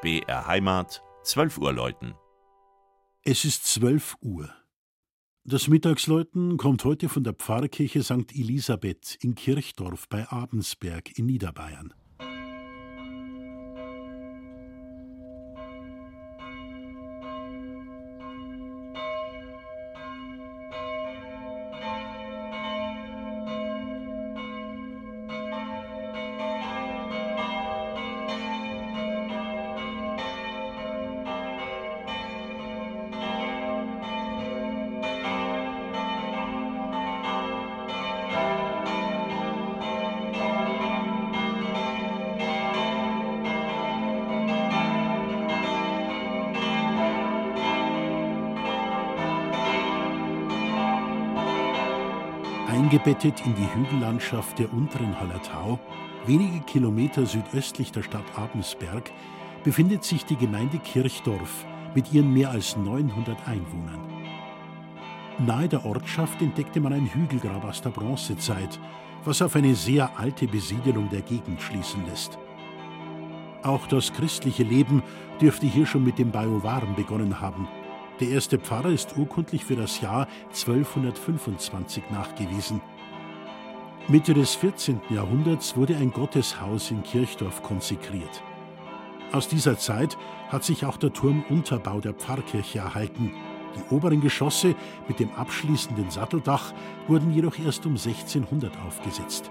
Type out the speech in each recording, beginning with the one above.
BR Heimat, 12 Uhr läuten. Es ist 12 Uhr. Das Mittagsläuten kommt heute von der Pfarrkirche St. Elisabeth in Kirchdorf bei Abensberg in Niederbayern. Eingebettet in die Hügellandschaft der unteren Hallertau, wenige Kilometer südöstlich der Stadt Abensberg, befindet sich die Gemeinde Kirchdorf mit ihren mehr als 900 Einwohnern. Nahe der Ortschaft entdeckte man ein Hügelgrab aus der Bronzezeit, was auf eine sehr alte Besiedelung der Gegend schließen lässt. Auch das christliche Leben dürfte hier schon mit dem Bajuwaren begonnen haben – der erste Pfarrer ist urkundlich für das Jahr 1225 nachgewiesen. Mitte des 14. Jahrhunderts wurde ein Gotteshaus in Kirchdorf konsekriert. Aus dieser Zeit hat sich auch der Turmunterbau der Pfarrkirche erhalten. Die oberen Geschosse mit dem abschließenden Satteldach wurden jedoch erst um 1600 aufgesetzt.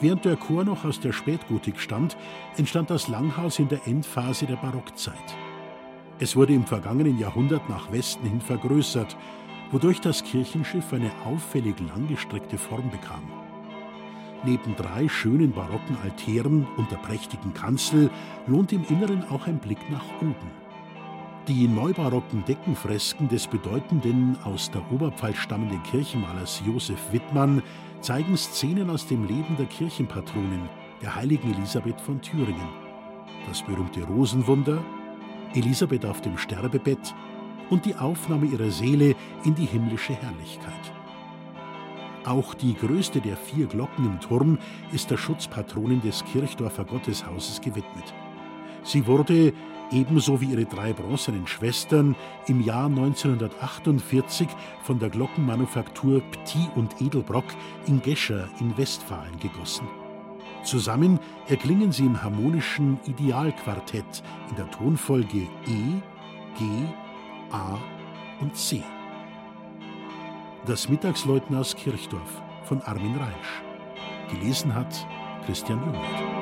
Während der Chor noch aus der Spätgotik stammt, entstand das Langhaus in der Endphase der Barockzeit. Es wurde im vergangenen Jahrhundert nach Westen hin vergrößert, wodurch das Kirchenschiff eine auffällig langgestreckte Form bekam. Neben drei schönen barocken Altären und der prächtigen Kanzel lohnt im Inneren auch ein Blick nach oben. Die neubarocken Deckenfresken des bedeutenden aus der Oberpfalz stammenden Kirchenmalers Josef Wittmann zeigen Szenen aus dem Leben der Kirchenpatronin, der heiligen Elisabeth von Thüringen. Das berühmte Rosenwunder, Elisabeth auf dem Sterbebett und die Aufnahme ihrer Seele in die himmlische Herrlichkeit. Auch die größte der vier Glocken im Turm ist der Schutzpatronin des Kirchdorfer Gotteshauses gewidmet. Sie wurde, ebenso wie ihre drei bronzenen Schwestern, im Jahr 1948 von der Glockenmanufaktur Pti und Edelbrock in Gescher in Westfalen gegossen. Zusammen erklingen sie im harmonischen Idealquartett in der Tonfolge E, G, A und C. Das Mittagsläuten aus Kirchdorf von Armin Reisch. Gelesen hat Christian Jungert.